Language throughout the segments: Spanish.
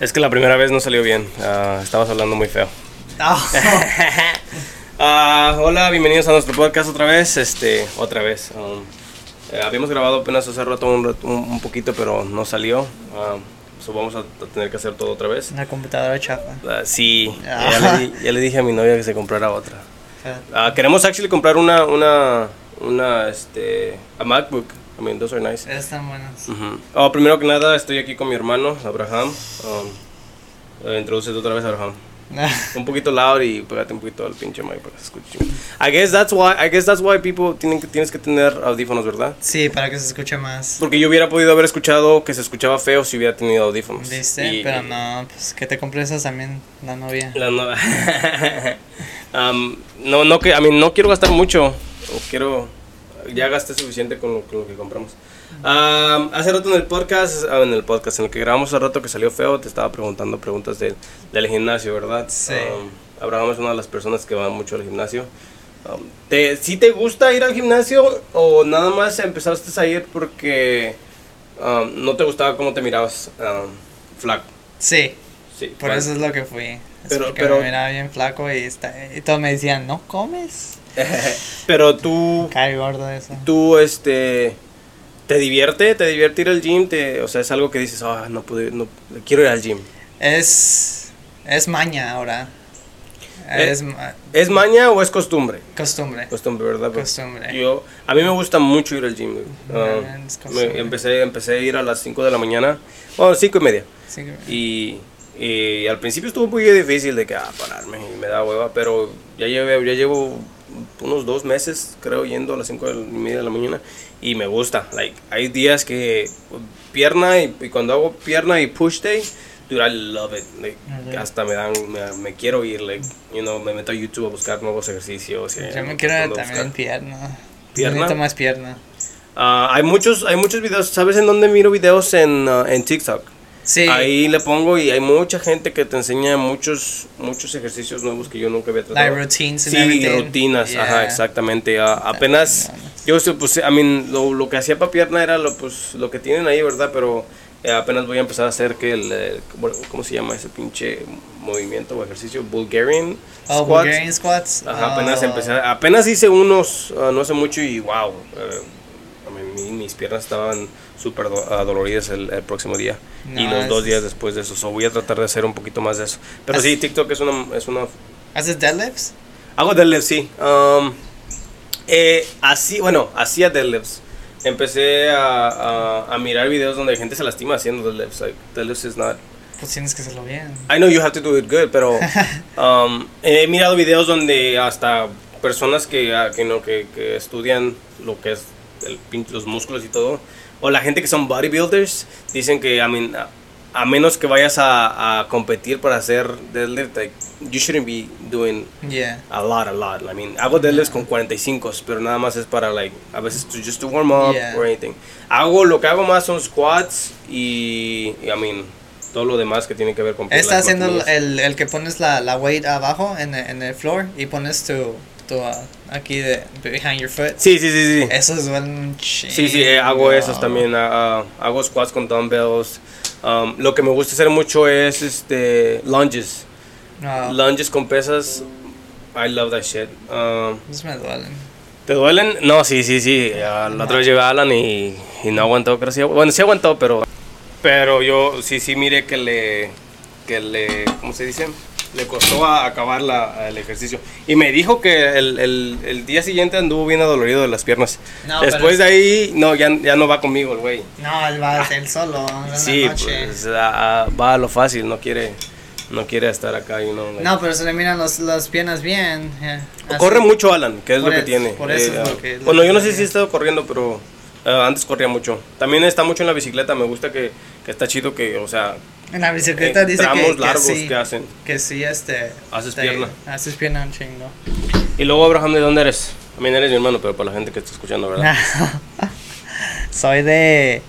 Es que la primera vez no salió bien. Uh, estabas hablando muy feo. uh, hola, bienvenidos a nuestro podcast otra vez. Este, otra vez. Um, eh, habíamos grabado apenas hace rato un, un, poquito, pero no salió. So vamos a, tener que hacer todo otra vez. Una computadora chafa. sí, ya le, ya, le, dije a mi novia que se comprara otra. queremos actually comprar una, una, una, este, a MacBook. I mean, those are nice. Están buenas. Uh -huh. oh, primero que nada, estoy aquí con mi hermano, Abraham. Um, introduce otra vez Abraham. un poquito loud y pégate un poquito al pinche mic para que se escuche. I guess that's why, I guess that's why people tienen que, tienes que tener audífonos, ¿verdad? Sí, para que se escuche más. Porque yo hubiera podido haber escuchado que se escuchaba feo si hubiera tenido audífonos. ¿Viste? Y, Pero no, pues que te compres también la novia. La novia. um, no, no, que, a mí no quiero gastar mucho. Quiero ya gasté suficiente con lo, con lo que compramos. Um, hace rato en el podcast, en el podcast en el que grabamos hace rato que salió feo, te estaba preguntando preguntas de, del gimnasio, ¿verdad? Sí. Um, Abraham es una de las personas que va mucho al gimnasio. Um, ¿te, ¿Sí te gusta ir al gimnasio o nada más empezaste a ir porque um, no te gustaba cómo te mirabas um, flaco? Sí. Sí. Por eso es lo que fui. Es Pero- porque pero- me miraba bien flaco y, está, y todos me decían, ¿no comes? Pero tú, Cae gordo eso. tú, este, ¿te divierte? ¿Te divierte ir al gym? Te, o sea, es algo que dices, ah, no pude, no, quiero ir al gym. Es, es maña ahora. Eh, Es ¿Es maña o es costumbre? costumbre. Costumbre, ¿verdad? Pero Costumbre. Yo, a mí me gusta mucho ir al gym. Ah, me- empecé, empecé a ir a las 5 de la mañana, bueno, 5 y media. Y, y al principio estuvo un poquito difícil de que, ah, pararme y me da hueva, pero ya, llevé, ya llevo unos dos meses, creo, yendo a las 5 y media de la mañana y me gusta. Like, hay días que pierna y, y cuando hago pierna y push day, dude, I love it. Like. Hasta me dan, me, me quiero ir, like, you know, me meto a YouTube a buscar nuevos ejercicios. Yo me quiero también pierna. ¿Pierna? Necesito más pierna. Ah, hay muchos, hay muchos videos, ¿sabes en dónde miro videos? En, ah, en TikTok. Sí. Ahí le pongo y hay mucha gente que te enseña muchos muchos ejercicios nuevos que yo nunca había tratado. Like routines and Sí, everything. rutinas, Yeah. ajá, exactamente. Apenas yo pues, I mean, lo, lo que hacía para pierna era lo, pues, lo que tienen ahí, ¿verdad? Pero eh, apenas voy a empezar a hacer que el, bueno, ¿cómo se llama ese pinche movimiento o ejercicio? Bulgarian Oh, squats. Bulgarian squats. Ajá, apenas Oh. empecé, apenas hice unos, ah, no hace mucho y wow, I mean, mi- mis piernas estaban súper do- ah, doloridas el, el próximo día y No, los dos días después de eso, so voy a tratar de hacer un poquito más de eso. Pero As- sí, TikTok es una, es una, ¿Haces deadlifts? hago deadlifts, sí. Um, eh, así, bueno, hacía deadlifts. Empecé a, a, a mirar videos donde gente se lastima haciendo deadlifts. Like, deadlifts is not Pues tienes que hacerlo bien. I know you have to do it good, pero um, he mirado videos donde hasta personas que, ah, que, no, que, que estudian lo que es el, los músculos y todo, o la gente que son bodybuilders, dicen que I mean, a, a menos que vayas a, a competir para hacer deadlift, like, you shouldn't be doing Yeah. a lot, a lot. I mean, hago deadlifts con 45, pero nada más es para, like, a veces to, just to warm up Yeah. or anything. Hago, lo que hago más son squats y, y, I mean, todo lo demás que tiene que ver con Está haciendo el, el, que pones la, la weight abajo en, en el floor y pones tu, tu uh, aquí de behind your foot. Sí, sí, sí, sí. Eso es un chingo. Sí, sí, eh, hago esos también. ah, ah, hago squats con dumbbells. Um, lo que me gusta hacer mucho es este lunges. No, Lunges con pesas. I love that shit. Um, me duelen. ¿Te duelen? No, sí, sí, sí. Ah, la otra vez llevé a Alan y, y no aguantó, creo sí. Bueno, sí aguantó, pero. Pero yo sí, sí, mire que le. Que le. ¿Cómo se dice? Le costó a acabar la, el ejercicio. Y me dijo que el, el, el día siguiente anduvo bien adolorido de las piernas. No, Después de ahí, no, ya, ya no va conmigo el güey. No, él va él solo. Sí, noche. pues a- a- va a lo fácil, no quiere, no quiere estar acá y no. No, pero se le miran los, las piernas bien. eh, así. Corre mucho Alan, que es Por lo que eso- tiene. por eso es ah, lo que- lo bueno, que yo no sé si he estado corriendo, pero ah, antes corría mucho. También está mucho en la bicicleta, me gusta que, que está chido que, o sea, En la bicicleta en dice tramos que, que largos sí, que hacen. que sí, este... Haces te- pierna. Haces pierna un chingo. Y luego, Abraham, ¿de dónde eres? También eres mi hermano, pero para la gente que está escuchando, ¿verdad? Soy de...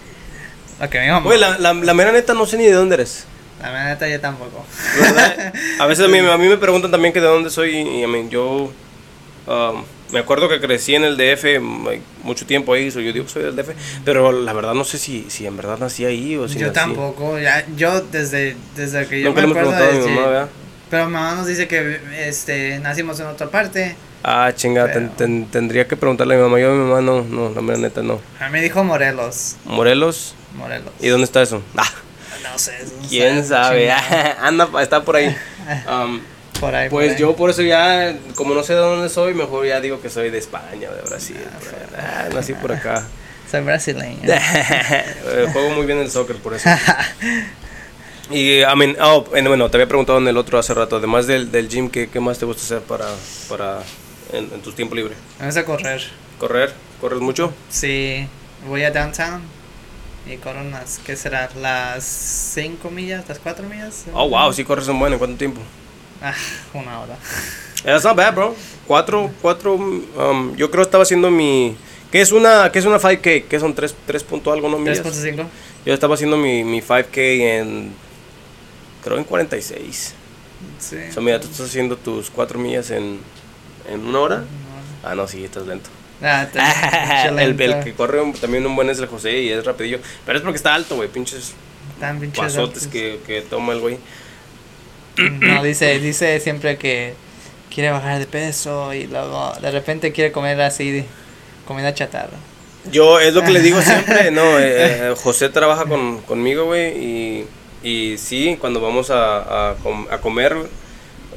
Que mi mamá... Oye, la, la, la mera neta no sé ni de dónde eres. La neta yo tampoco. ¿verdad? A veces a mí, a mí me preguntan también que de dónde soy y, y, I mean, yo um, me acuerdo que crecí en el DF mucho tiempo ahí, so yo digo que soy del DF, pero la verdad no sé si, si en verdad nací ahí o si yo nací- tampoco, ya, yo desde, desde que yo Nunca me acuerdo preguntado a mi mamá, ¿verdad? Pero mi mamá nos dice que este, nacimos en otra parte. Ah, chinga, ten- ten- tendría que preguntarle a mi mamá. Yo a mi mamá no, no, la mera neta no. A mí me dijo Morelos. Morelos, Morelos. ¿y dónde está eso? Ah, No sé. no quién sabe, chingado. anda, está por ahí. Um, Por ahí. por Pues ahí. yo por eso ya, como no sé de dónde soy, mejor ya digo que soy de España o de Brasil. por ahí. Ah, nací por acá. Soy brasileño. Eh, Juego muy bien el soccer por eso. Y, I mean, oh, bueno, te había preguntado en el otro hace rato, además del, del gym, ¿qué, ¿qué más te gusta hacer para, para en, en tu tiempo libre? Me gusta correr. ¿Correr? ¿Corres mucho? Sí, voy a downtown y corro unas, ¿qué será? Las 5 millas, las 4 millas. Oh, wow, sí corres un buen, ¿en cuánto tiempo? Ah, una hora. That's not bad, bro. Cuatro, cuatro, um, yo creo estaba haciendo mi... ¿Qué es una, qué es una 5K? ¿Qué son tres, tres punto algo, no millas? 3.5. Yo estaba haciendo mi, mi 5K en... Creo en 46. Sí. O sea, mira, tú estás haciendo tus cuatro millas en, en una hora. Ah, no, sí, estás lento. Ah, el, el que corre un- también un buen es el José y es rapidillo. Pero es porque está alto, güey. Pinches Tan pinches pasotes que, que toma el güey. No, dice, dice siempre que quiere bajar de peso y luego de repente quiere comer así, comida chatarra. Yo, es lo que le digo siempre, no, eh, eh, José trabaja con, conmigo, güey, y, y sí, cuando vamos a, a, com- a comer,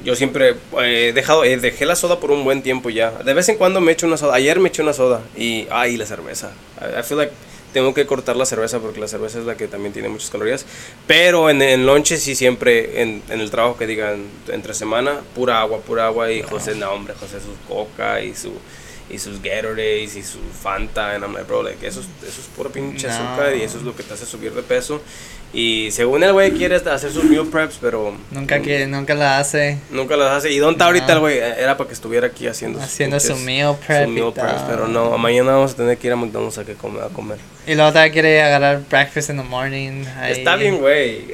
yo siempre eh, he dejado, eh, dejé la soda por un buen tiempo ya. De vez en cuando me echo una soda, ayer me eché una soda, y, ay, la cerveza. I, I feel like tengo que cortar la cerveza porque la cerveza es la que también tiene muchas calorías. Pero en, en lonche sí siempre, en, en el trabajo que digan entre semana, pura agua, pura agua, y José, no, hombre, José su coca y su y sus Gatorades y su Fanta and I'm like bro like eso es, eso es puro pinche No. azúcar y eso es lo que te hace subir de peso y según el güey quiere hacer sus meal preps pero Nunca quiere, nunca la hace nunca las hace y dónde está ahorita el güey era para que estuviera aquí haciendo sus haciendo su meal prep. su meal preps, pero no mañana vamos a tener que ir a McDonald's a, que comer, a comer Y luego también quiere agarrar breakfast in the morning. ahí. está bien güey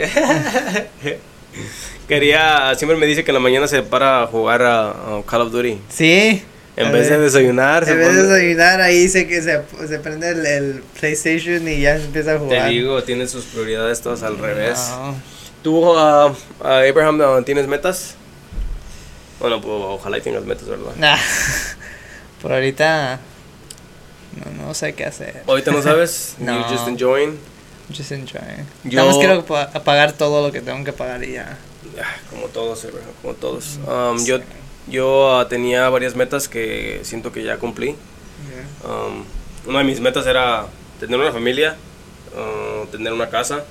quería siempre me dice que en la mañana se para a jugar a, a Call of Duty Sí. En A vez de ver. desayunar se En vez de desayunar ahí se, que se, se prende el, el PlayStation y ya empieza a te jugar. digo tiene sus prioridades todas al revés No. ¿Tú, ah, ah, Abraham, ah, tienes metas? Bueno, pues ojalá y tengas metas, ¿verdad? Nah. Por ahorita no, no sé qué hacer. Ahorita no sabes, No. you're just enjoying. Just enjoy. Yo- Nada más quiero pa- pagar todo lo que tengo que pagar y ya. Como todos, Abraham, como todos. Um, yo yo ah, tenía varias metas que siento que ya cumplí. Um, una de mis metas era tener una familia, ah, tener una casa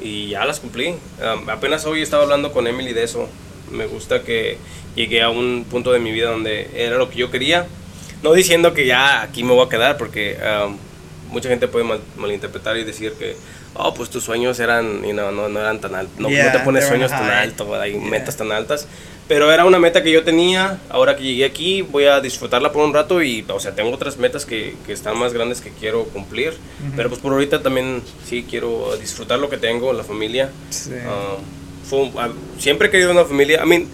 y ya las cumplí. Um, apenas hoy estaba hablando con Emily de eso. Me gusta que llegué a un punto de mi vida donde era lo que yo quería. No diciendo que ya aquí me voy a quedar porque um, mucha gente puede mal- malinterpretar y decir que oh pues tus sueños eran no, no, no eran tan altos. No, no Yeah, te pones sueños tan altos, hay Yeah. metas tan altas. Pero era una meta que yo tenía, ahora que llegué aquí voy a disfrutarla por un rato y, o sea, tengo otras metas que, que están más grandes que quiero cumplir. Pero pues por ahorita también sí quiero disfrutar lo que tengo, la familia. Sí. Ah, fue ah, siempre he querido una familia. I mean,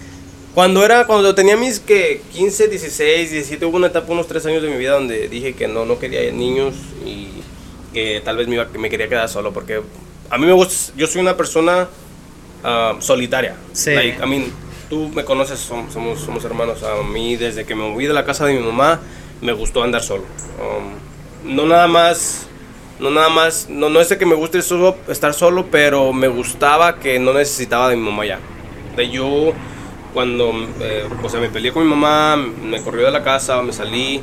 cuando era, cuando tenía mis que 15, 16, 17, hubo una etapa, unos 3 años de mi vida donde dije que no, no quería niños y que tal vez me, iba- me quería quedar solo porque a mí me gusta, yo soy una persona ah, solitaria. Sí. Like, I mean, tú me conoces, som- somos, somos hermanos. A mí, desde que me moví de la casa de mi mamá, me gustó andar solo. Um, no nada más, no nada más, no, no es de que me guste solo, estar solo, pero me gustaba que no necesitaba de mi mamá ya. De yo, cuando, eh, o sea, me peleé con mi mamá, me corrió de la casa, me salí.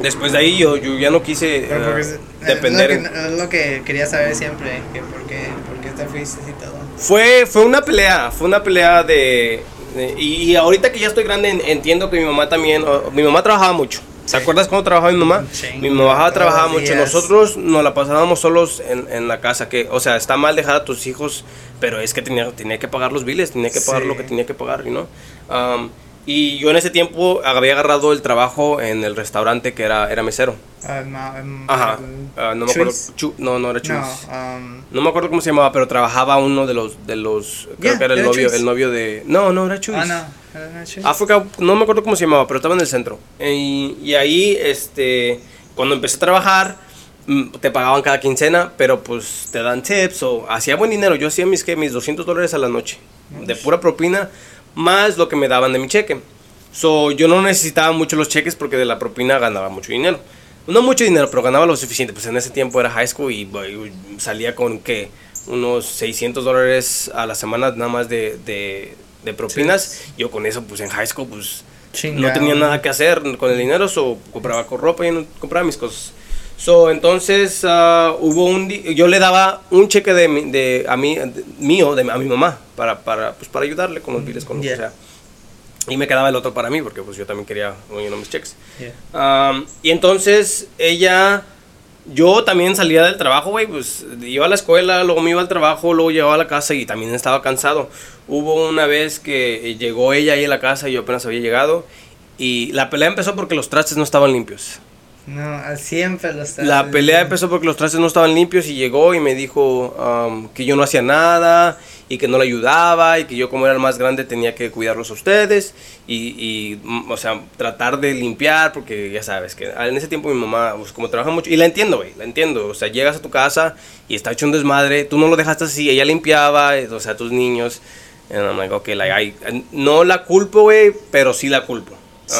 Después de ahí yo, yo ya no quise eh, es- depender. Es lo, que, es lo que quería saber siempre. Que por, qué, por qué te fuiste y todo. Fue, fue una pelea, fue una pelea de... de- y, y ahorita que ya estoy grande en- entiendo que mi mamá también... o- mi mamá trabajaba mucho. ¿Se acuerdas cuando trabajaba mi mamá? Sí, mi mamá trabajaba mucho. días. Nosotros nos la pasábamos solos en, en la casa. Que, o sea, está mal dejar a tus hijos, pero es que tenía, tenía que pagar los biles, tenía que pagar Sí. lo que tenía que pagar, ¿no? Um, y yo en ese tiempo había agarrado el trabajo en el restaurante que era, era mesero. Ah, ma- em, Ajá. Ah, no me acuerdo. Chu- no, no era Chuys. No, um, No me acuerdo cómo se llamaba, pero trabajaba uno de los de los creo Ya, que era el novio, el novio de No, no era Chuys. Ah, no. África, no me acuerdo cómo se llamaba, pero estaba en el centro. Y, y ahí, este, cuando empecé a trabajar, mm, te pagaban cada quincena, pero pues te dan tips o hacía buen dinero. Yo hacía mis, ¿qué? mis 200 dólares a la noche, de pura propina, más lo que me daban de mi cheque. So, yo no necesitaba mucho los cheques porque de la propina ganaba mucho dinero. No mucho dinero, pero ganaba lo suficiente. Pues en ese tiempo era high school y boy, salía con, ¿qué? Unos 600 dólares a la semana nada más de, de, de propinas. Yo con eso, pues en high school, pues no tenía nada que hacer con el dinero, so compraba con ropa y no compraba mis cosas. So, entonces ah, hubo un yo le daba un cheque de, mi- de a mí de- mío de, a mi mamá para para pues para ayudarle con los biles con Yeah. sea. Y me quedaba el otro para mí porque pues yo también quería uno mis cheques. Yeah. Um, y entonces ella, yo también salía del trabajo, güey, pues iba a la escuela, luego me iba al trabajo, luego llegaba a la casa y también estaba cansado. Hubo una vez que llegó ella ahí a la casa y yo apenas había llegado y la pelea empezó porque los trastes no estaban limpios. No, siempre lo está. La pelea empezó porque los trastes no estaban limpios y llegó y me dijo um, que yo no hacía nada y que no le ayudaba y que yo como era el más grande tenía que cuidarlos a ustedes y, y, mm, o sea, tratar de limpiar porque ya sabes que en ese tiempo mi mamá, pues como trabaja mucho, y la entiendo, güey, la entiendo, o sea, llegas a tu casa y está hecho un desmadre, tú no lo dejaste así, ella limpiaba, eh, o sea, tus niños, and I'm like, okay, like, I- no la culpo, güey, pero sí la culpo. Sí.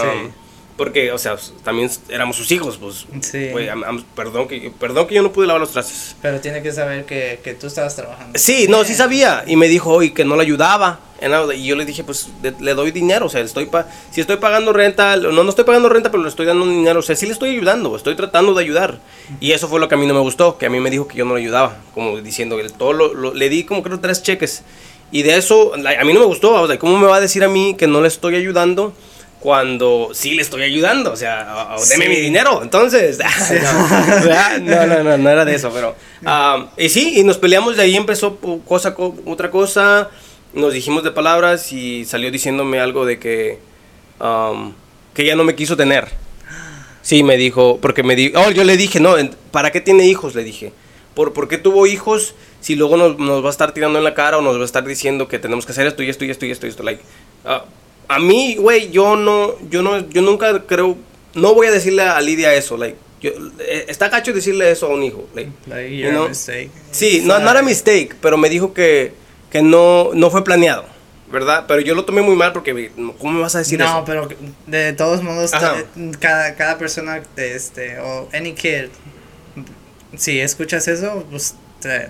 Porque, o sea, también éramos sus hijos, pues. Sí. güey, am- am- perdón, que, perdón que yo no pude lavar los trastes. Pero tiene que saber que, que tú estabas trabajando. Sí, no, sí sabía. Y me dijo hoy que no le ayudaba. Y yo le dije, pues de- le doy dinero. O sea, estoy pa si estoy pagando renta, no, no estoy pagando renta, pero le estoy dando dinero. O sea, sí le estoy ayudando, estoy tratando de ayudar. Y eso fue lo que a mí no me gustó, que a mí me dijo que yo no le ayudaba. Como diciendo, que todo lo, lo- le di como creo tres cheques. Y de eso, like, a mí no me gustó. O sea, ¿cómo me va a decir a mí que no le estoy ayudando? Cuando sí le estoy ayudando, o sea, o deme Sí. mi dinero, entonces. no, ¿verdad? no, no, no, no era de eso, pero. ah, y sí, y nos peleamos, de ahí empezó cosa, co- otra cosa, nos dijimos de palabras y salió diciéndome algo de que. um, que ella no me quiso tener. Sí, me dijo, porque me dijo, oh, yo le dije, no, ¿para qué tiene hijos? Le dije, ¿por, por qué tuvo hijos si luego nos, nos va a estar tirando en la cara o nos va a estar diciendo que tenemos que hacer esto y esto y esto y esto y esto? Like, ah, a mí, güey, yo no, yo no, yo nunca creo, no voy a decirle a Lidia eso, like, yo, eh, está gacho decirle eso a un hijo, like, Like, you know? a mistake. Sí, no, no era mistake, pero me dijo que, que no, no fue planeado, ¿verdad? Pero yo lo tomé muy mal porque, ¿cómo me vas a decir no, eso? pero de todos modos, ta- cada, cada persona, este, o any kid, si escuchas eso, pues te,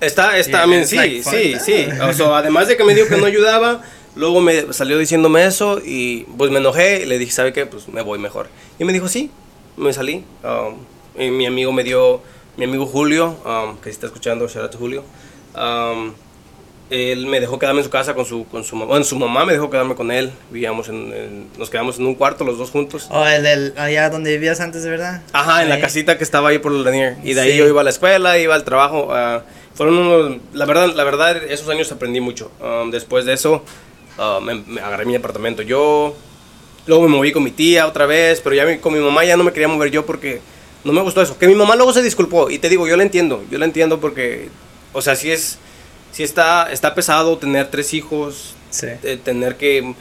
Está, está, Yeah, I mean, it's sí, like, sí, that. sí. O sea, además de que me dijo que no ayudaba, luego me salió diciéndome eso y pues me enojé y le dije, ¿sabe qué? Pues me voy mejor. Y me dijo, sí, me salí. Um, y mi amigo me dio, mi amigo Julio, um, que si está escuchando, shout out to Julio. um, él me dejó quedarme en su casa con su, con su mamá. Bueno, su mamá me dejó quedarme con él. Vivíamos en, en- nos quedamos en un cuarto los dos juntos. o el, el, allá donde vivías antes, verdad. Ajá, en la Ahí. casita que estaba ahí por el Lanier. Y de ahí Sí. yo iba a la escuela, iba al trabajo. ah, fueron unos, la verdad, la verdad, esos años aprendí mucho. Um, después de eso, ah, me, me agarré mi apartamento yo. Luego me moví con mi tía otra vez, pero ya mi- con mi mamá ya no me quería mover yo porque no me gustó eso. Que mi mamá luego se disculpó. Y te digo, yo la entiendo. Yo la entiendo porque, o sea, sí es, sí está, está pesado tener tres hijos, Sí. de tener que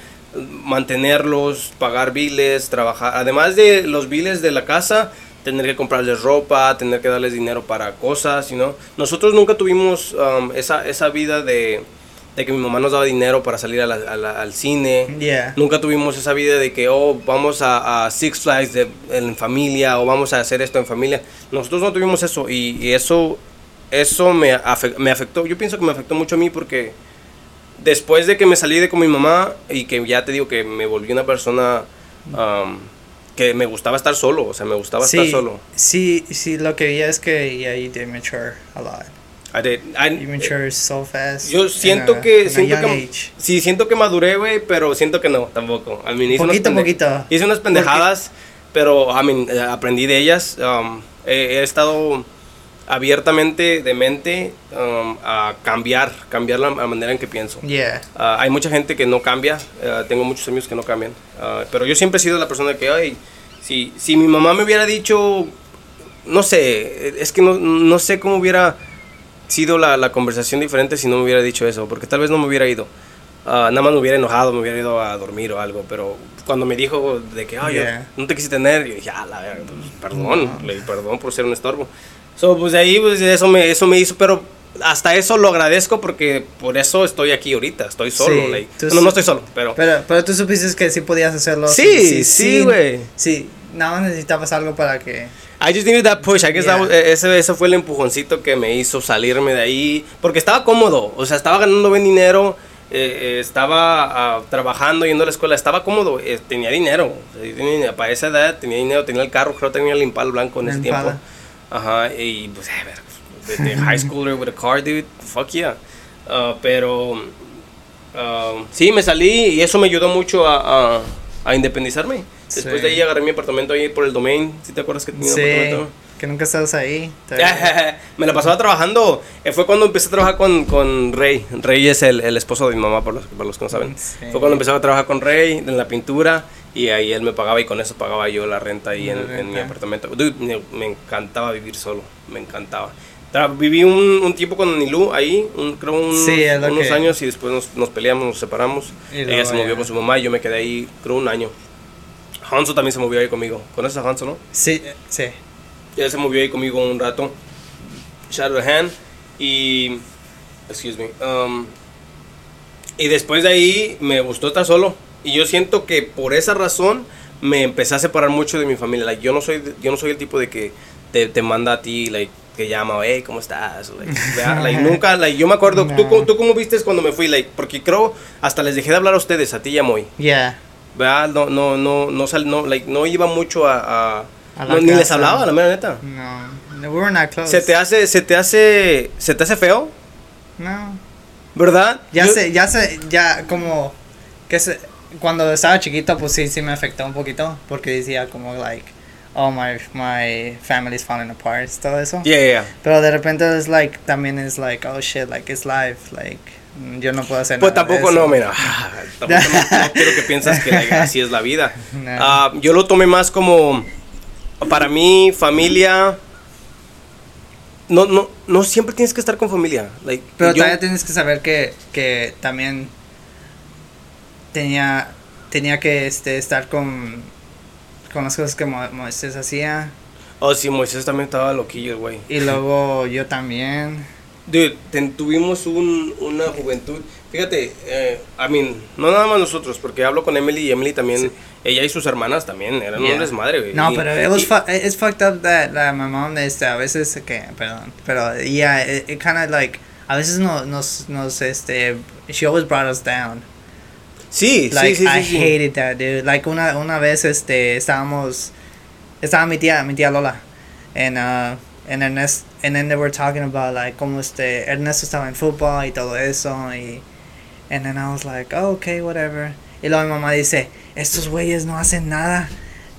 mantenerlos, pagar biles, trabajar, además de los biles de la casa, tener que comprarles ropa, tener que darles dinero para cosas, know? Nosotros nunca tuvimos um, esa, esa vida de, de que mi mamá nos daba dinero para salir a la- a la- al cine. Yeah. Nunca tuvimos esa vida de que, oh, vamos a, a Six Flags de, en familia o vamos a hacer esto en familia. Nosotros no tuvimos eso y, y eso, eso me, me afectó. Yo pienso que me afectó mucho a mí porque después de que me salí de con mi mamá y que ya te digo que me volví una persona um, que me gustaba estar solo, o sea, me gustaba estar solo. sí, sí, lo que vi es que yeah, you did mature a lot. I did- I- You mature so fast. yo siento a- que siento que sí siento que maduré güey pero siento que no tampoco I mean, hice unas Poquito, pende- poquito. hice unas pendejadas pero I mean, eh, aprendí de ellas um, he, he estado abiertamente de mente um, a cambiar cambiar la, la manera en que pienso Yeah. Ah, hay mucha gente que no cambia, ah, tengo muchos amigos que no cambian, Ah, pero yo siempre he sido la persona que, ay, si, si mi mamá me hubiera dicho, no sé, es que no, no sé cómo hubiera sido la, la conversación diferente si no me hubiera dicho eso, porque tal vez no me hubiera ido. ah, nada más me hubiera enojado, me hubiera ido a dormir o algo, pero cuando me dijo de que, ay, Yeah. no te quise tener, yo dije, ah, la verga, pues, perdón, le dije, perdón por ser un estorbo. So, pues de ahí, pues eso me, eso me hizo, pero hasta eso lo agradezco porque por eso estoy aquí ahorita, estoy solo. Sí, like, no, sí- no estoy solo, pero... Pero, pero tú supiste que sí podías hacerlo. Sí, sí, güey. Sí, nada más necesitabas algo para que. I just needed that push. I guess that Yeah. was- eh, ese, ese fue el empujoncito que me hizo salirme de ahí. Porque estaba cómodo. O sea, estaba ganando buen dinero. eh, eh, estaba ah, trabajando, yendo a la escuela. Estaba cómodo. eh, tenía dinero. Yo tenía- para esa edad tenía dinero. Tenía el carro. Creo que tenía el Impala blanco en El ese Impala. tiempo. Ajá. Y pues, a ver. De, de high schooler with a car, dude. Fuck yeah. Ah, pero. ah, sí, me salí y eso me ayudó mucho a, a, a independizarme. Después Sí. de ahí agarré mi apartamento ahí por el domain. ¿Sí te acuerdas que tenía un Sí, apartamento? que nunca estabas ahí. me la pasaba trabajando. Eh, fue cuando empecé a trabajar con, con Rey. Rey es el, el esposo de mi mamá, por los, por los que no saben. Fue cuando empecé a trabajar con Rey en la pintura. Y ahí él me pagaba y con eso pagaba yo la renta ahí en, en mi renta. apartamento. Dude, me, me encantaba vivir solo. Me encantaba. Tra- viví un, un tiempo con Nilú ahí, un, creo un- unos que- años y después nos, nos peleamos, nos separamos. Ella se movió con su mamá y yo me quedé ahí, creo un año. Hanso también se movió ahí conmigo. ¿Conoces a Hanso, no? Sí, sí. Él se movió ahí conmigo un rato. Shadow Hand. Y. Excuse me. um, y después de ahí me gustó estar solo. Y yo siento que por esa razón me empecé a separar mucho de mi familia. Like, yo, no soy, yo no soy el tipo de que te, te manda a ti, like, que llama, hey, ¿cómo estás? Like, like, nunca, like, yo me acuerdo, ¿tú, ¿tú cómo viste cuando me fui? Like, porque creo, hasta les dejé de hablar a ustedes, a ti y a Moy. Yeah. ¿Verdad? No, no, no, no, sal, no, like, no iba mucho a... a- A la no, ni les hablaba, la mera neta. No, no, we were not close. ¿Se te hace, se te hace, se te hace feo? No. ¿Verdad? Ya Yo- sé, ya sé, ya como que se, cuando estaba chiquito pues sí, sí me afectó un poquito porque decía como like, oh my my family's falling apart, todo eso. Yeah, yeah, yeah. Pero de repente es like también es like, oh shit, like it's life, like yo no puedo hacer Pues nada. de tampoco eso. no, mira. Tampoco no, no quiero que piensas que así es la vida. No. Ah, yo lo tomé más como para mí familia. No, no, no siempre tienes que estar con familia. Like, Pero yo- todavía tienes que saber que, que también tenía tenía que este estar con con las cosas que Mo- Moisés hacía Oh, sí, Moisés también estaba loquillo, güey. y luego yo también. Dude, ten- tuvimos un, una juventud. Fíjate, eh, I mean, no nada más nosotros, porque hablo con Emily y Emily también, ella y sus hermanas también, eran Yeah. un desmadre, güey. No, Y- pero fu- it's fucked up that la mamá este a veces que perdón, pero yeah, it, it kind of like a veces no, nos nos este she always brought us down. Sí, Like sí, sí, I sí, sí. hated that dude. Like una una vez este estábamos estaba mi tía, mi tía Lola and uh and Ernest and then they were talking about like cómo este Ernesto estaba en fútbol y todo eso y and then I was like, oh, okay, whatever. Y luego mi mamá dice, estos güeyes no hacen nada.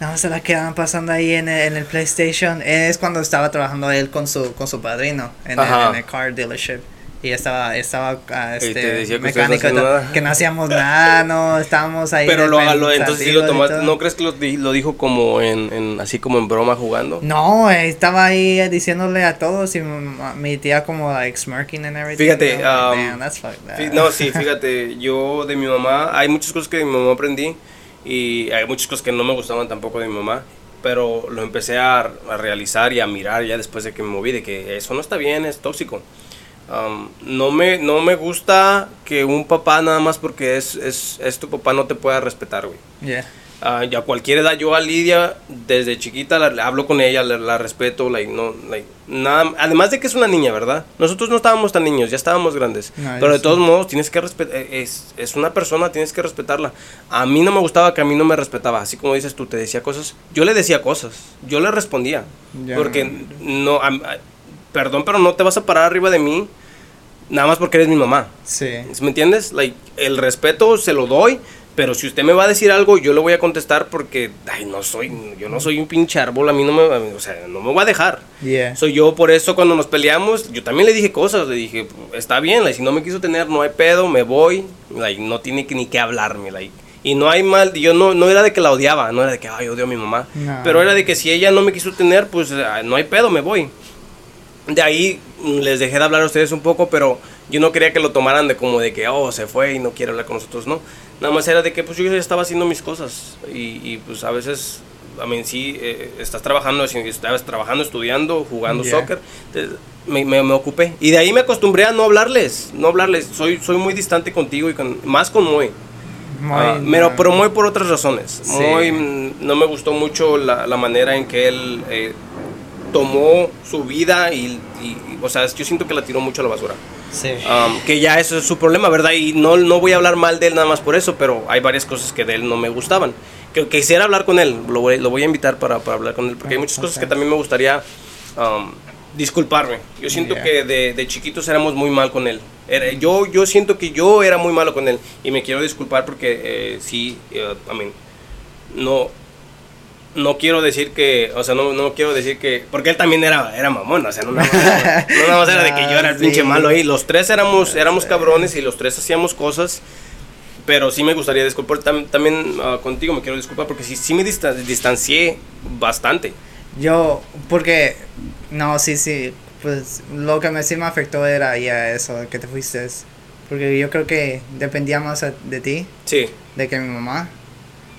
Nada más se la quedan pasando ahí en el, en el PlayStation. Es cuando estaba trabajando él con su, con su padrino en el, Ajá. en el car dealership. Y estaba, estaba ah, Y te este, decía que no mecánico. y hacían todo, nada. que no hacíamos nada, no, estábamos ahí. Pero lo, lo- entonces sí lo tomaste. ¿no crees que lo, di- lo dijo como en, en, así como en broma jugando? No, eh, estaba ahí diciéndole a todos y mi, tía como like smirking and everything. Fíjate, I'm like, um, "Damn, that's fucked up." Fí- No, sí, fíjate, yo de mi mamá, hay muchas cosas que de mi mamá aprendí y hay muchas cosas que no me gustaban tampoco de mi mamá, pero lo empecé a, a realizar y a mirar ya después de que me moví, de que eso no está bien, es tóxico. Um, no, me, no me gusta que un papá nada más porque es, es, es tu papá no te pueda respetar, güey. Yeah. Ah, y a cualquier edad, yo a Lidia, desde chiquita, la, la hablo con ella, la, la respeto, like, no, like, nada, además de que es una niña, ¿verdad? Nosotros no estábamos tan niños, ya estábamos grandes. No, pero de sí. todos modos, tienes que respetar, es, es una persona, tienes que respetarla. A mí no me gustaba que a mí no me respetaba, así como dices tú, te decía cosas. Yo le decía cosas, yo le respondía. Ya. Porque, no, a- perdón, pero no te vas a parar arriba de mí, nada más porque eres mi mamá. Sí. ¿Me entiendes? Like, el respeto se lo doy, pero si usted me va a decir algo, yo le voy a contestar porque, ay, no soy, yo no soy un pinche árbol, a mí no me, o sea, no me voy a dejar. Yeah. Soy yo, por eso cuando nos peleamos, yo también le dije cosas, le dije, está bien, like, si no me quiso tener, no hay pedo, me voy, like, no tiene que, ni que hablarme, like. Y no hay mal, yo no, no era de que la odiaba, no era de que, ay, odio a mi mamá, No. pero era de que si ella no me quiso tener, pues ah, no hay pedo, me voy. De ahí mm, les dejé de hablar a ustedes un poco, pero yo no quería que lo tomaran de como de que, oh, se fue y no quiere hablar con nosotros, no. Nada más era de que pues yo ya estaba haciendo mis cosas y, y pues a veces, a mí sí, eh, estás trabajando, estabas trabajando, estudiando, jugando Yeah. soccer, entonces, me, me, me ocupé. Y de ahí me acostumbré a no hablarles, no hablarles. Soy, soy muy distante contigo y con, más con Moy. Muy- Ah, pero, pero muy por otras razones. Sí. Muy, mm, no me gustó mucho la, la manera en que él eh, tomó su vida y, y- o sea, yo siento que la tiró mucho a la basura. Sí. Um, que ya eso es su problema, ¿verdad? Y no, no voy a hablar mal de él nada más por eso, pero hay varias cosas que de él no me gustaban. Que que quisiera hablar con él, lo voy, lo voy a invitar para, para hablar con él, porque hay muchas cosas que también me gustaría um, disculparme. Yo siento Yeah. que de, de chiquitos éramos muy mal con él. Era- yo, yo siento que yo era muy malo con él y me quiero disculpar porque eh, sí, eh, I mean, no, no quiero decir que, o sea, no, no quiero decir que, porque él también era, era mamón, o sea, no nada más, no nada más era de que yo era el Ah, pinche malo ahí, los tres éramos, éramos cabrones y los tres hacíamos cosas, pero sí me gustaría disculpar, tam- también ah, contigo me quiero disculpar porque sí, sí me distan- distancié bastante. Yo, porque, no, sí, sí, pues lo que me sí me afectó era ya eso, que te fuiste. Porque yo creo que dependía más de ti, Sí, de que mi mamá.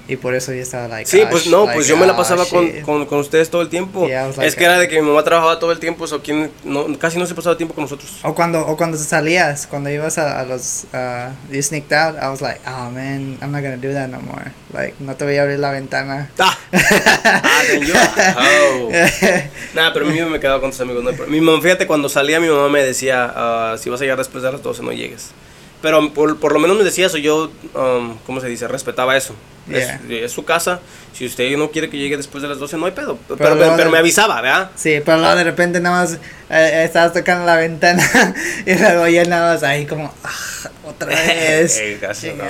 Y por eso yo estaba like. sí, ah, pues no, like, pues yo me la ah, pasaba con, con, con ustedes todo el tiempo. Yeah, like es que era de que mi mamá trabajaba todo el tiempo, so, ¿quién- no, casi no se pasaba tiempo con nosotros. O cuando, o cuando salías, cuando ibas a, a los, uh, you sneaked out, I was like, oh man, I'm not gonna do that no more. Like, no te voy a abrir la ventana. Ah, ah you- oh. Nada, pero a mí me quedaba con tus amigos. no mi mamá, fíjate, cuando salía mi mamá me decía, ah, si vas a llegar después de las 12 no llegues. Pero por, por lo menos me decía eso, yo, um, ¿cómo se dice? Respetaba eso. Yeah. Es, es su casa, si usted no quiere que llegue después de las 12 no hay pedo. Pero, Pero pero, pero no. me avisaba, ¿verdad? Sí, pero luego de repente nada más eh, estabas tocando la ventana y luego ya nada más ahí como, ah, otra vez. Ey, casi, no,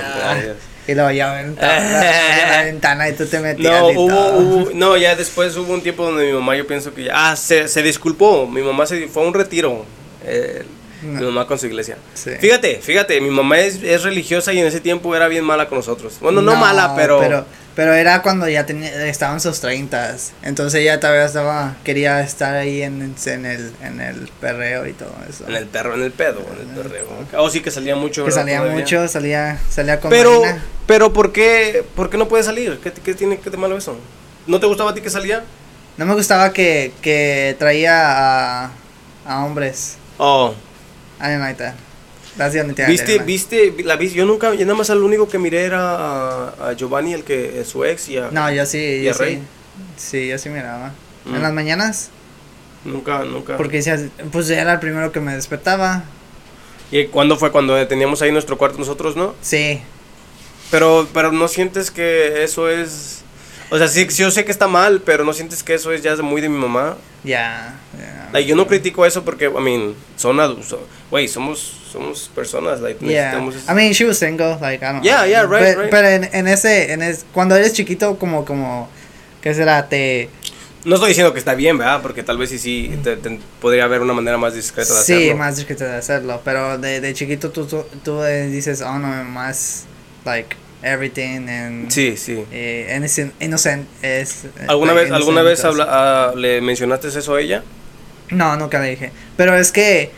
y luego ya la ventana y tú te metías. No, y hubo, todo. hubo- no, ya después hubo un tiempo donde mi mamá, yo pienso que ya, ah, se, se disculpó, mi mamá se fue a un retiro, eh, mi No. mamá con su iglesia. Sí. Fíjate, fíjate, mi mamá es, es religiosa y en ese tiempo era bien mala con nosotros. Bueno, no, mala, pero, pero. Pero era cuando ya tenía, estaba en sus treintas. Entonces ella todavía estaba, quería estar ahí en, en, el, en el perreo y todo eso. en el perro, en el pedo, en el perreo. Oh, sí que salía mucho. que salía Todavía. mucho, salía, salía con Pero, Marina. pero ¿por qué, ¿por qué no puede salir? ¿Qué, qué tiene que de malo eso? ¿No te gustaba a ti que salía? No me gustaba que, que traía a, a hombres. Oh, The only thing I ¿Viste, viste, la viste? Yo nunca, yo nada más al único que miré era a, a Giovanni, el que es su ex, y a, No, yo sí, ¿Y yo a Rey? sí. Sí, yo sí miraba. Mm. En las mañanas, nunca, nunca. porque pues era el primero que me despertaba. ¿Y cuándo fue? Cuando teníamos ahí nuestro cuarto nosotros, ¿no? Sí, Pero, pero no sientes que eso es, o sea, sí, sí, yo sé que está mal, pero no sientes que eso es ya muy de mi mamá. ya. ya. Like, yo no critico eso porque, I mean, son adultos, güey, somos, somos personas, like, Yeah. necesitamos eso. I mean, she was single, like, I don't Yeah, know. yeah, right, But- right. Pero en, en ese, en es, cuando eres chiquito, como, como, ¿qué será? Te, No estoy diciendo que está bien, ¿verdad? Porque tal vez sí, sí, te- te- podría haber una manera más discreta de sí, hacerlo. más discreto de hacerlo, pero de, de chiquito tú, tú, tú, eh, dices, oh, no, más, like, everything, and, Sí, sí. eh, innocent, innocent es... eh, ¿Alguna like, vez, alguna vez habla- ah, le mencionaste eso a ella? No, nunca le dije. Pero es que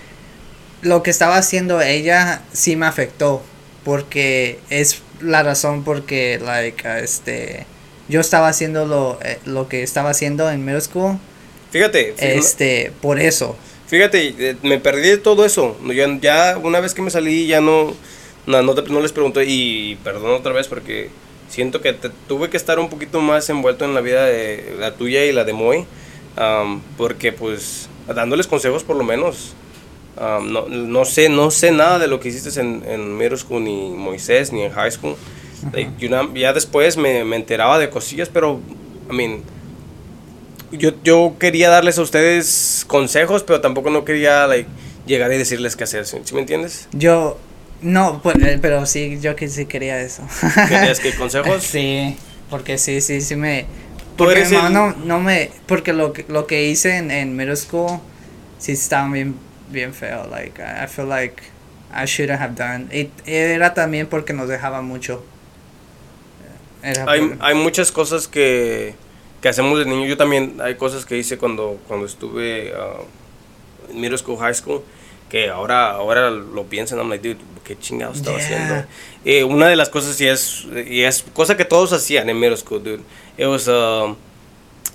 lo que estaba haciendo ella sí me afectó. Porque es la razón porque, like, uh, este. Yo estaba haciendo lo, eh, lo que estaba haciendo en middle school. Fíjate, fí- Este, por eso. fíjate, eh, me perdí de todo eso. Ya, ya una vez que me salí ya no, no, no, te- no les pregunté y perdón otra vez porque siento que te- tuve que estar un poquito más envuelto en la vida de la tuya y la de Moy. porque pues dándoles consejos por lo menos. No, no sé, no sé nada de lo que hiciste en, en middle school, ni Moisés, ni en high school. Like, you know, ya después me, me enteraba de cosillas, pero, I mean, yo, yo quería darles a ustedes consejos, pero tampoco no quería like, llegar y decirles qué hacer, ¿sí, ¿sí me entiendes? Yo. No, pues, eh, pero sí, yo que sí quería eso. ¿Querías que consejos? Sí, porque sí, sí, sí me. Porque eres no, el- no, no me. Porque lo, que- lo que hice en, en middle school sí estaba bien, bien feo. Like, I I feel like I shouldn't have done. Y era también porque nos dejaba mucho. Era Hay, por- hay muchas cosas que, que hacemos de niño. Yo también hay cosas que hice cuando, cuando estuve ah, en middle school, high school, que ahora, ahora lo piensan, I'm like, dude, qué chingados estaba Yeah. haciendo. Eh, una de las cosas, y es, y es cosa que todos hacían en middle school, dude. It was, um,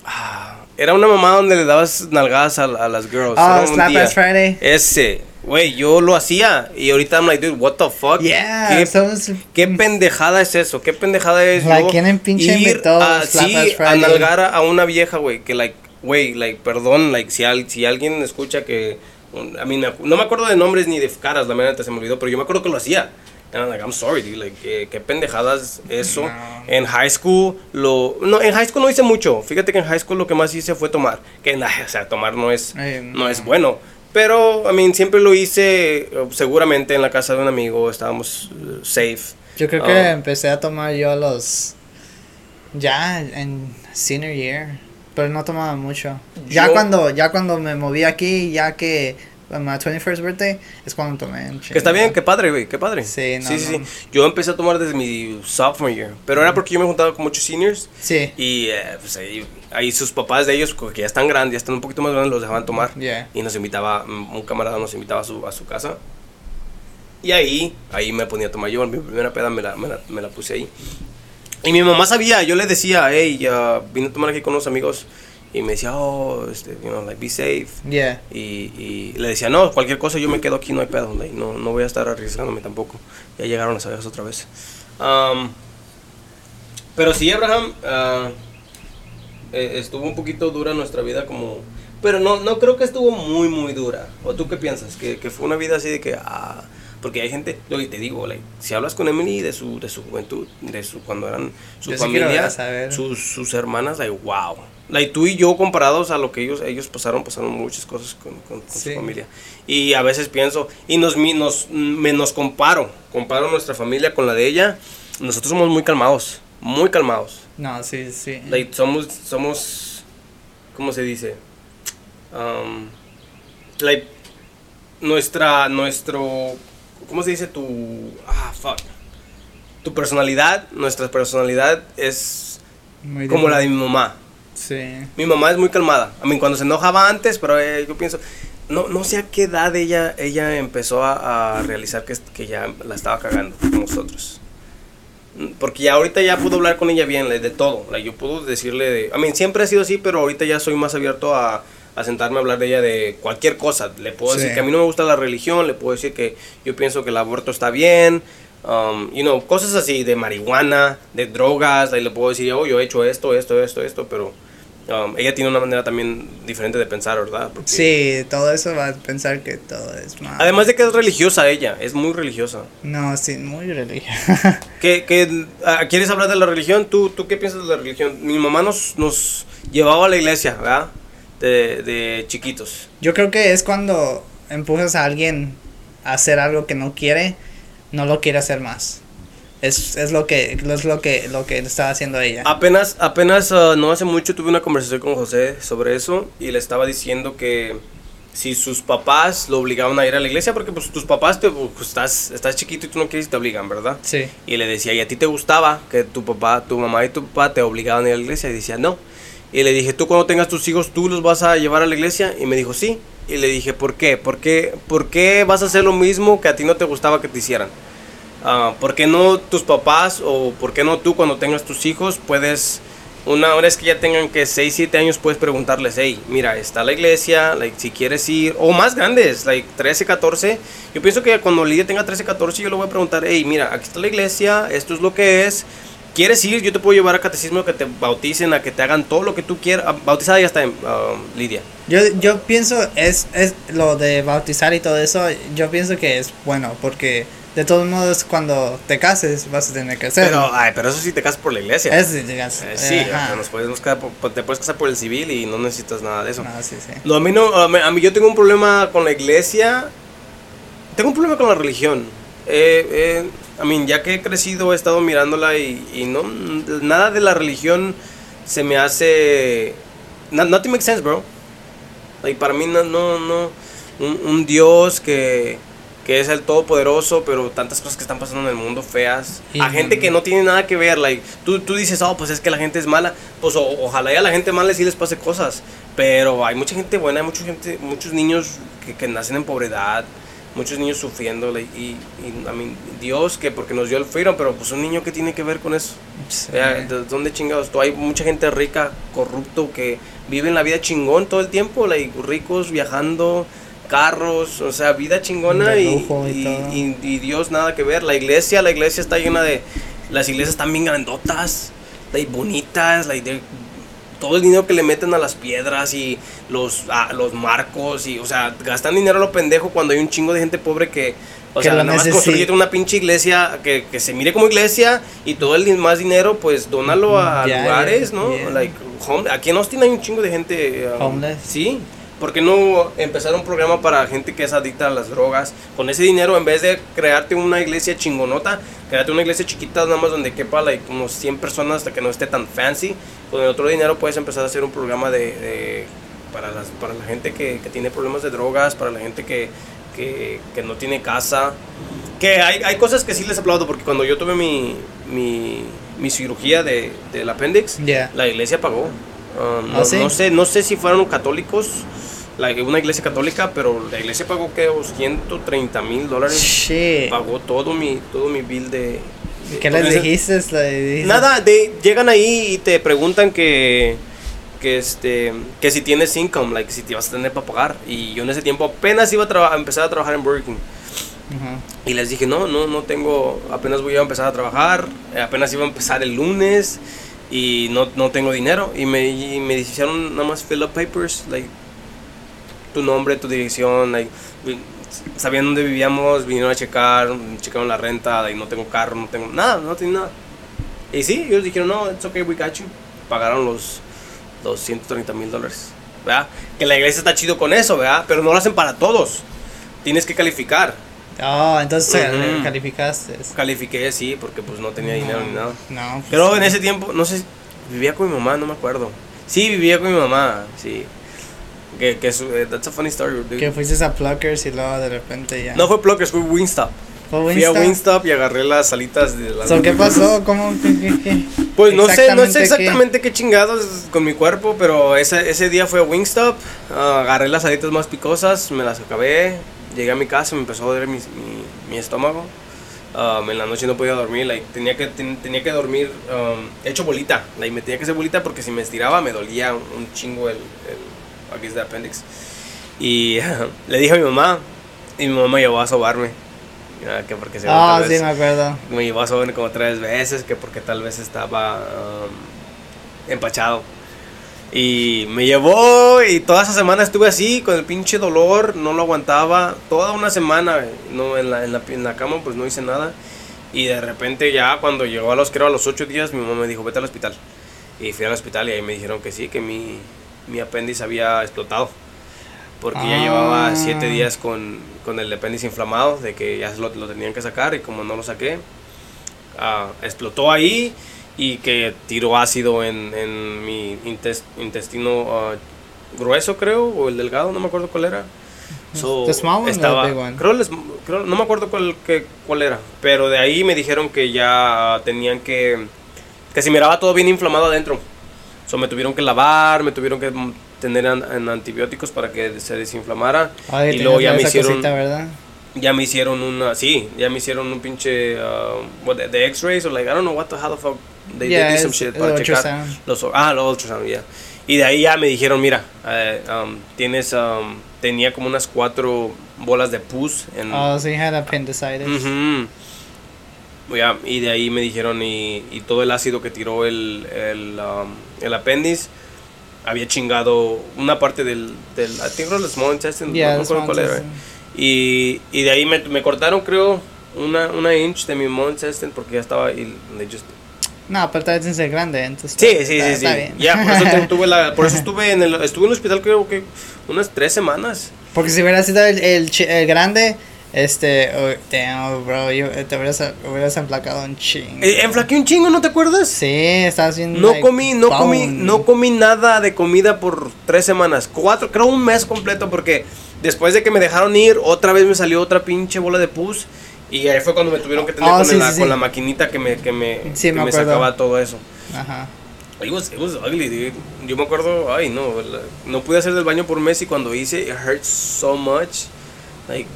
ah, era una mamá donde le dabas nalgadas a, a las girls. Oh, Slap. Ass Friday. Ese, güey, yo lo hacía y ahorita I'm like, dude, what the fuck? Yeah, ¿Qué, somos- qué pendejada es eso? ¿Qué pendejada es Like, yo pinche ir a, Slap sí, a nalgar a, a una vieja, güey, que like, güey, like, perdón, like, si, al- si alguien escucha que, un- a mí me acu- no me acuerdo de nombres ni de caras, la verdad se me olvidó, pero yo me acuerdo que lo hacía. And I'm like, I'm sorry, dude, like, qué, qué pendejadas eso. No. En high school, lo, no, en high school no hice mucho. Fíjate que en high school lo que más hice fue tomar. Que, nah, o sea, tomar no es, Ay, no es bueno. Pero, I mean, siempre lo hice eh, seguramente en la casa de un amigo, estábamos eh, safe. Yo creo que Ah. empecé a tomar yo a los. Ya en senior year. Pero no tomaba mucho. Ya Yo- cuando ya cuando me moví aquí, ya que. On my 21st birthday, es cuando tomé. un Que está chingo. bien, qué padre, güey, qué padre. Sí, no, sí, sí, no. sí. Yo empecé a tomar desde mi sophomore year, pero era porque yo me juntaba con muchos seniors Sí. y eh, pues ahí, ahí sus papás de ellos, que ya están grandes, ya están un poquito más grandes, los dejaban tomar. Yeah. Y nos invitaba, mm, un camarada nos invitaba a su, a su casa. Y ahí, ahí me ponía a tomar yo, mi primera peda me la, me la, me la puse ahí. Y mi mamá sabía, yo le decía, hey, ya vine a tomar aquí con unos amigos. Y me decía, oh, este, you know, like, be safe. Yeah. Y, y le decía, no, cualquier cosa yo me quedo aquí, no hay pedo, no, no, no voy a estar arriesgándome tampoco. Ya llegaron las abejas otra vez. Am, pero sí, Abraham, ah, eh, estuvo un poquito dura nuestra vida como... Pero no, no creo que estuvo muy, muy dura. ¿O tú qué piensas? Que, que fue una vida así de que... Ah, porque hay gente, lo que te digo, like, si hablas con Emily de su, de su juventud, de su cuando eran su Yo familia, sus, sus hermanas, like, wow. Like, tú y yo comparados a lo que ellos, ellos pasaron, pasaron muchas cosas con, con- con Sí. su familia. Y a veces pienso, y nos, nos, me, nos comparo, comparo nuestra familia con la de ella. Nosotros somos muy calmados, muy calmados. No, sí, sí. Like, somos, somos, ¿cómo se dice? Um, like, nuestra, nuestro, ¿cómo se dice tu, ah, fuck? Tu personalidad, nuestra personalidad es Muy como la de mi mamá. Sí. Mi mamá es muy calmada. A mí cuando se enojaba antes, pero eh, yo pienso, no, no sé a qué edad ella, ella empezó a, a realizar que, que ya la estaba cagando con nosotros. Porque ya ahorita ya puedo hablar con ella bien, de todo. Like, yo puedo decirle de... A mí siempre ha sido así, pero ahorita ya soy más abierto a, a sentarme a hablar de ella de cualquier cosa. Le puedo Sí. decir que a mí no me gusta la religión, le puedo decir que yo pienso que el aborto está bien. Um, you know, cosas así de marihuana, de drogas, like, le puedo decir, oh, yo he hecho esto, esto, esto, esto, pero um, ella tiene una manera también diferente de pensar, ¿verdad? Porque- Sí, todo eso va a pensar que todo es mal. Además de que es religiosa ella, es muy religiosa. No, sí, muy religiosa. ¿Qué, qué, ah, ¿Quieres hablar de la religión? ¿Tú, ¿Tú qué piensas de la religión? Mi mamá nos, nos llevaba a la iglesia, ¿verdad? De, de chiquitos. Yo creo que es cuando empujas a alguien a hacer algo que no quiere, no lo quiere hacer más. Es, es lo que es lo que lo que estaba haciendo ella. Apenas, apenas ah, no hace mucho tuve una conversación con José sobre eso y le estaba diciendo que si sus papás lo obligaban a ir a la iglesia, porque pues tus papás te, pues, estás, estás chiquito y tú no quieres y te obligan, ¿verdad? Sí. Y le decía, ¿y a ti te gustaba que tu papá, tu mamá y tu papá te obligaban a ir a la iglesia? Y decía, no. Y le dije, ¿tú cuando tengas tus hijos, tú los vas a llevar a la iglesia? Y me dijo, sí. Y le dije, ¿por qué? ¿Por qué, ¿Por qué vas a hacer lo mismo que a ti no te gustaba que te hicieran? Ah, ¿Por qué no tus papás o por qué no tú cuando tengas tus hijos puedes, una vez que ya tengan que 6, 7 años, puedes preguntarles, hey, mira, está la iglesia, like, si quieres ir, o más grandes, like 13, 14. Yo pienso que cuando Lidia tenga 13, 14, yo le voy a preguntar, hey, mira, aquí está la iglesia, esto es lo que es. ¿Quieres ir? Yo te puedo llevar a catecismo, a que te bauticen, a que te hagan todo lo que tú quieras. Bautizada ya está, ah, Lidia. Yo, yo pienso es, es lo de bautizar y todo eso, yo pienso que es bueno porque de todos modos cuando te cases vas a tener que hacerlo. Pero, ay, pero eso sí te casas por la iglesia. Es, digas, Eh, sí, ajá. o sea, nos puedes buscar por- te puedes casar por el civil y no necesitas nada de eso. No, sí, sí. No, a mí no, a mí, a mí yo tengo un problema con la iglesia. Tengo un problema con la religión. Eh, eh, I mean, ya que he crecido, he estado mirándola y, y no, nada de la religión se me hace. no- Nothing makes sense, bro. Like, para mí, no, no, no. Un, un Dios que, que es el todopoderoso, pero tantas cosas que están pasando en el mundo feas. A gente que no tiene nada que ver, like, tú, tú dices, oh, pues es que la gente es mala. Pues o- ojalá y a la gente mala sí les pase cosas. Pero hay mucha gente buena, hay mucha gente, muchos niños que, que nacen en pobredad, muchos niños sufriendo. like, y, y, I mean, Dios, que porque nos dio el freedom, pero pues un niño que tiene que ver con eso. Sí. ¿de ¿Dónde chingados? Tú, hay mucha gente rica, corrupto, que viven la vida chingón todo el tiempo, like, ricos, viajando, carros, o sea, vida chingona y, y y- Dios nada que ver. La iglesia, la iglesia está llena de... Las iglesias están bien grandotas, like, bonitas, like, todo el dinero que le meten a las piedras y los, a los marcos y, o sea, gastan dinero a lo pendejo cuando hay un chingo de gente pobre que... O Que sea, nada más construye una pinche iglesia que, que se mire como iglesia y todo el más dinero, pues dónalo a lugares, ¿no? Like, home- aquí en Austin hay un chingo de gente. um, Homeless. Sí. ¿Por qué no empezar un programa para gente que es adicta a las drogas? Con ese dinero, en vez de crearte una iglesia chingonota, créate una iglesia chiquita, nada más donde quepa like, unos 100 personas, hasta que no esté tan fancy. Con el otro dinero puedes empezar a hacer un programa de, de- para, las, para la gente que, que tiene problemas de drogas, para la gente que, que, que no tiene casa. Que hay, hay cosas que sí les aplaudo, porque cuando yo tuve mi, mi, mi cirugía de, del apéndice, Yeah. la iglesia pagó. Um, no, ¿Ah, sí? no sé, no sé si fueron católicos, la, una iglesia católica, pero la iglesia pagó que 130 mil dólares. Shit. Pagó todo mi, todo mi bill de... ¿Qué con les dijiste? Nada, de, llegan ahí y te preguntan que, que, este, que si tienes income, like, si te vas a tener para pagar. Y yo en ese tiempo apenas iba a, a empezar a trabajar en Burger King. Y les dije, no, no, no tengo, apenas voy a empezar a trabajar, apenas iba a empezar el lunes y no, no tengo dinero. Y me, y me hicieron nada más fill up papers, like, tu nombre, tu dirección, vi- sabían dónde vivíamos, vinieron a checar, checaron la renta, y no tengo carro, no tengo nada, no tengo nada. Y sí, ellos dijeron, no, it's okay, we got you. Pagaron los, los 130 mil dólares, ¿verdad? Que la iglesia está chido con eso, ¿verdad? Pero no lo hacen para todos. Tienes que calificar. Oh, entonces Ujú. calificaste. Califiqué, sí, porque pues no tenía dinero ni nada. No. pues, Pero en ese tiempo, no sé, vivía con mi mamá, no me acuerdo. Sí, vivía con mi mamá, sí. Que, que su- eh, that's a funny story, dude. Que fuiste a Pluckers y luego de repente ya. No fue Pluckers, fue Wingstop. ¿Fue Fui a Wingstop? Wingstop y agarré las salitas de las... So, ¿Qué pasó? ¿Cómo? ¿Qué, qué? Pues no sé, no sé Exactamente qué. qué chingados con mi cuerpo, pero ese, ese día fue a Wingstop, ah, agarré las salitas más picosas, me las acabé, llegué a mi casa, me empezó a doler mi, mi, mi estómago. Um, en la noche no podía dormir, like, tenía, que, ten- tenía que dormir um, hecho bolita, like, me tenía que hacer bolita porque si me estiraba me dolía un, un chingo el, el aquí es de appendix. Y le dije a mi mamá, y mi mamá me llevó a sobarme. ah, que porque se Ah, sí, me acuerdo. me llevó a sobar como tres veces, que porque tal vez estaba um, empachado. Y me llevó y toda esa semana estuve así, con el pinche dolor, no lo aguantaba. Toda una semana, no, en, la, en, la, en la cama pues no hice nada. Y de repente ya cuando llegó a los, creo a los ocho días, mi mamá me dijo, vete al hospital. Y fui al hospital y ahí me dijeron que sí, que mi, mi apéndice había explotado. Porque ya Ah. llevaba siete días con, con el apéndice inflamado, de que ya lo, lo tenían que sacar y como no lo saqué, ah, explotó ahí y que tiró ácido en, en mi intes- intestino ah, grueso, creo, o el delgado, no me acuerdo cuál era. So, The small one or the estaba, big one? Creo, no me acuerdo cuál, que, cuál era, pero de ahí me dijeron que ya tenían que, que si miraba todo bien inflamado adentro. So, me tuvieron que lavar, me tuvieron que tener an- en antibióticos para que se desinflamara. Ay, y luego ya me hicieron cosita, ¿verdad? ya me hicieron una sí ya me hicieron un pinche uh, what the, the X-rays or like I don't know what the how the fuck they Yeah, did some shit para checar los ah los ultrasound ya y de ahí ya me dijeron mira eh, um, tienes um, tenía como unas cuatro bolas de pus en Oh, so you had appendicitis. Ujú. Ya, y de ahí me dijeron y, y todo el ácido que tiró el, el, um, el apéndice había chingado una parte del, del I think it was intestine, Yeah, no me acuerdo cuál era. Y, y de ahí me, me cortaron creo una, una inch de mi small intestine porque ya estaba y they just- No, pero tal vez es el grande, entonces. Sí, está- sí, sí, está- sí. está bien. Ya, por eso tu- tuve la, por eso estuve en el estuve en el hospital creo que unas tres semanas. Porque si hubiera sido el, el, el grande, este. oh, damn, bro, yo, eh, te hubieras, hubieras emplacado un ching. Eh, enflaqué un chingo, ¿no te acuerdas? Sí, estás bien. No like, comí, no comí, no comí nada de comida por tres semanas, cuatro, creo un mes completo porque después de que me dejaron ir, otra vez me salió otra pinche bola de pus. Y ahí fue cuando me tuvieron que tener Oh, con, sí, la, sí, con sí. la maquinita que me, que me, que me me sacaba todo eso. Ajá. It was, it was ugly, dude. Yo me acuerdo, ay no, la- no pude hacer del baño por un mes y cuando hice, it hurt so much. Like,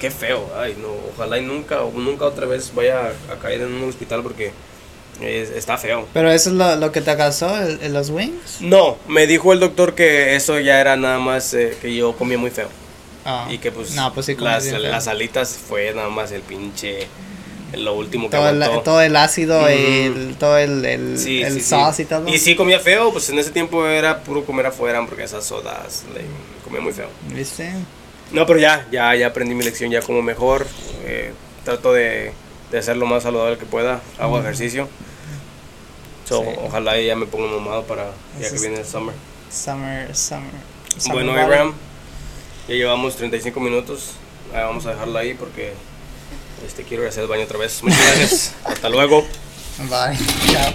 qué feo, ay no, ojalá y nunca, nunca otra vez vaya a, caer en un hospital porque es- está feo. Pero eso es lo, lo que te causó, el- el- los wings. No, me dijo el doctor que eso ya era nada más eh, que yo comía muy feo. Ah. Y que pues, No, pues sí, las, las alitas fue nada más el pinche, lo último que todo, el, todo el ácido y Ujú. el, todo el, el, Sí, el sí, sí. sauce y todo. Y sí comía feo, pues en ese tiempo era puro comer afuera porque esas sodas, like, comía muy feo. ¿Viste? No, pero ya, ya, ya aprendí mi lección, ya como mejor. eh, trato de, de hacer lo más saludable que pueda. Hago ejercicio. So, Sí. Ojalá ya me ponga mamado para ya que viene el summer. Summer, summer. summer Bueno. Abraham, ya llevamos 35 minutos. Vamos a dejarlo ahí porque este, quiero ir a hacer el baño otra vez. Muchas gracias. Hasta luego. Bye. Chao.